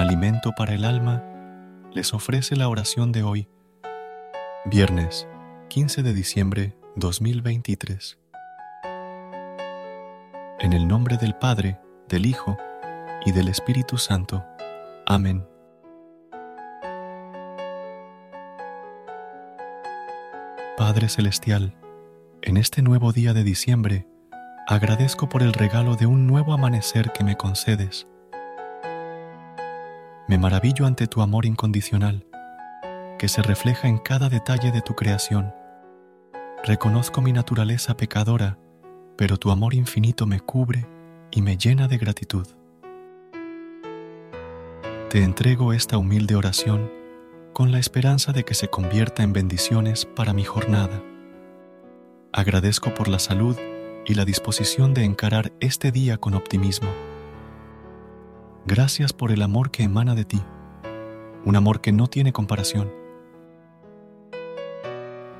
Alimento para el alma, les ofrece la oración de hoy, viernes 15 de diciembre 2023. En el nombre del Padre, del Hijo y del Espíritu Santo. Amén. Padre Celestial, en este nuevo día de diciembre, agradezco por el regalo de un nuevo amanecer que me concedes me maravillo ante tu amor incondicional, que se refleja en cada detalle de tu creación. Reconozco mi naturaleza pecadora, pero tu amor infinito me cubre y me llena de gratitud. Te entrego esta humilde oración con la esperanza de que se convierta en bendiciones para mi jornada. Agradezco por la salud y la disposición de encarar este día con optimismo Gracias por el amor que emana de ti, un amor que no tiene comparación.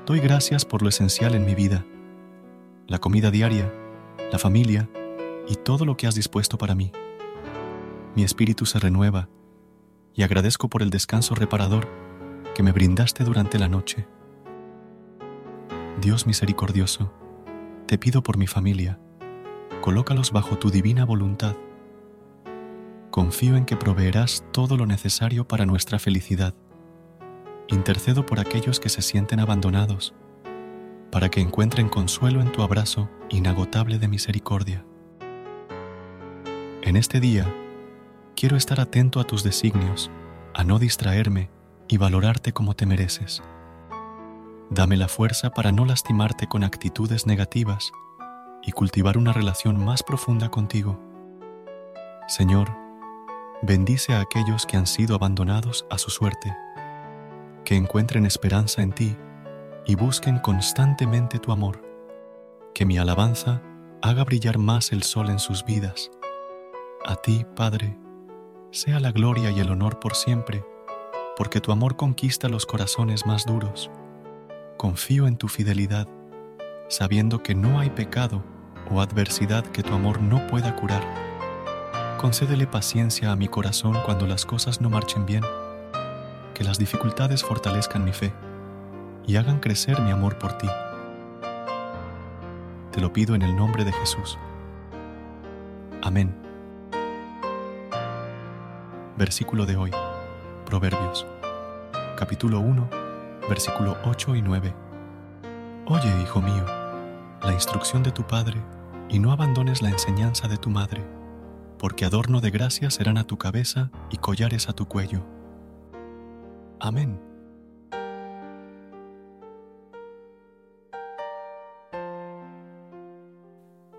Doy gracias por lo esencial en mi vida, la comida diaria, la familia y todo lo que has dispuesto para mí. Mi espíritu se renueva y agradezco por el descanso reparador que me brindaste durante la noche. Dios misericordioso, te pido por mi familia, colócalos bajo tu divina voluntad confío en que proveerás todo lo necesario para nuestra felicidad. Intercedo por aquellos que se sienten abandonados, para que encuentren consuelo en tu abrazo inagotable de misericordia. En este día, quiero estar atento a tus designios, a no distraerme y valorarte como te mereces. Dame la fuerza para no lastimarte con actitudes negativas y cultivar una relación más profunda contigo. Señor, Bendice a aquellos que han sido abandonados a su suerte, que encuentren esperanza en ti y busquen constantemente tu amor. Que mi alabanza haga brillar más el sol en sus vidas. A ti, Padre, sea la gloria y el honor por siempre, porque tu amor conquista los corazones más duros. Confío en tu fidelidad, sabiendo que no hay pecado o adversidad que tu amor no pueda curar Concédele paciencia a mi corazón cuando las cosas no marchen bien, que las dificultades fortalezcan mi fe y hagan crecer mi amor por ti. Te lo pido en el nombre de Jesús. Amén. Versículo de hoy, Proverbios, capítulo 1, versículo 8 y 9. Oye, hijo mío, la instrucción de tu padre, y no abandones la enseñanza de tu madre porque adorno de gracia serán a tu cabeza y collares a tu cuello. Amén.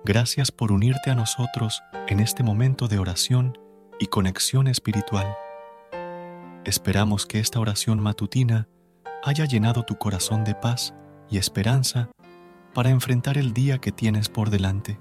Gracias por unirte a nosotros en este momento de oración y conexión espiritual. Esperamos que esta oración matutina haya llenado tu corazón de paz y esperanza para enfrentar el día que tienes por delante.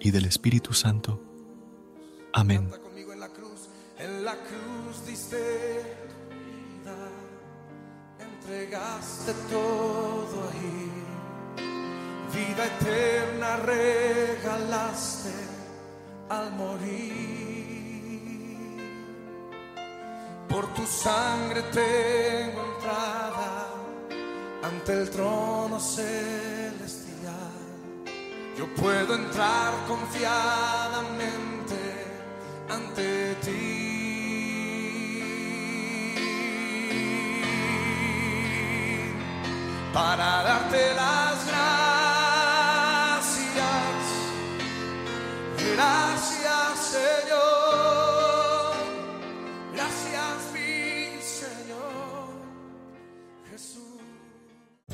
y del Espíritu Santo. Amén. En la cruz, en la cruz diste vida, entregaste todo ahí, vida eterna regalaste al morir. Por tu sangre tengo entrada ante el trono. Se yo puedo entrar confiadamente ante ti. Para darte las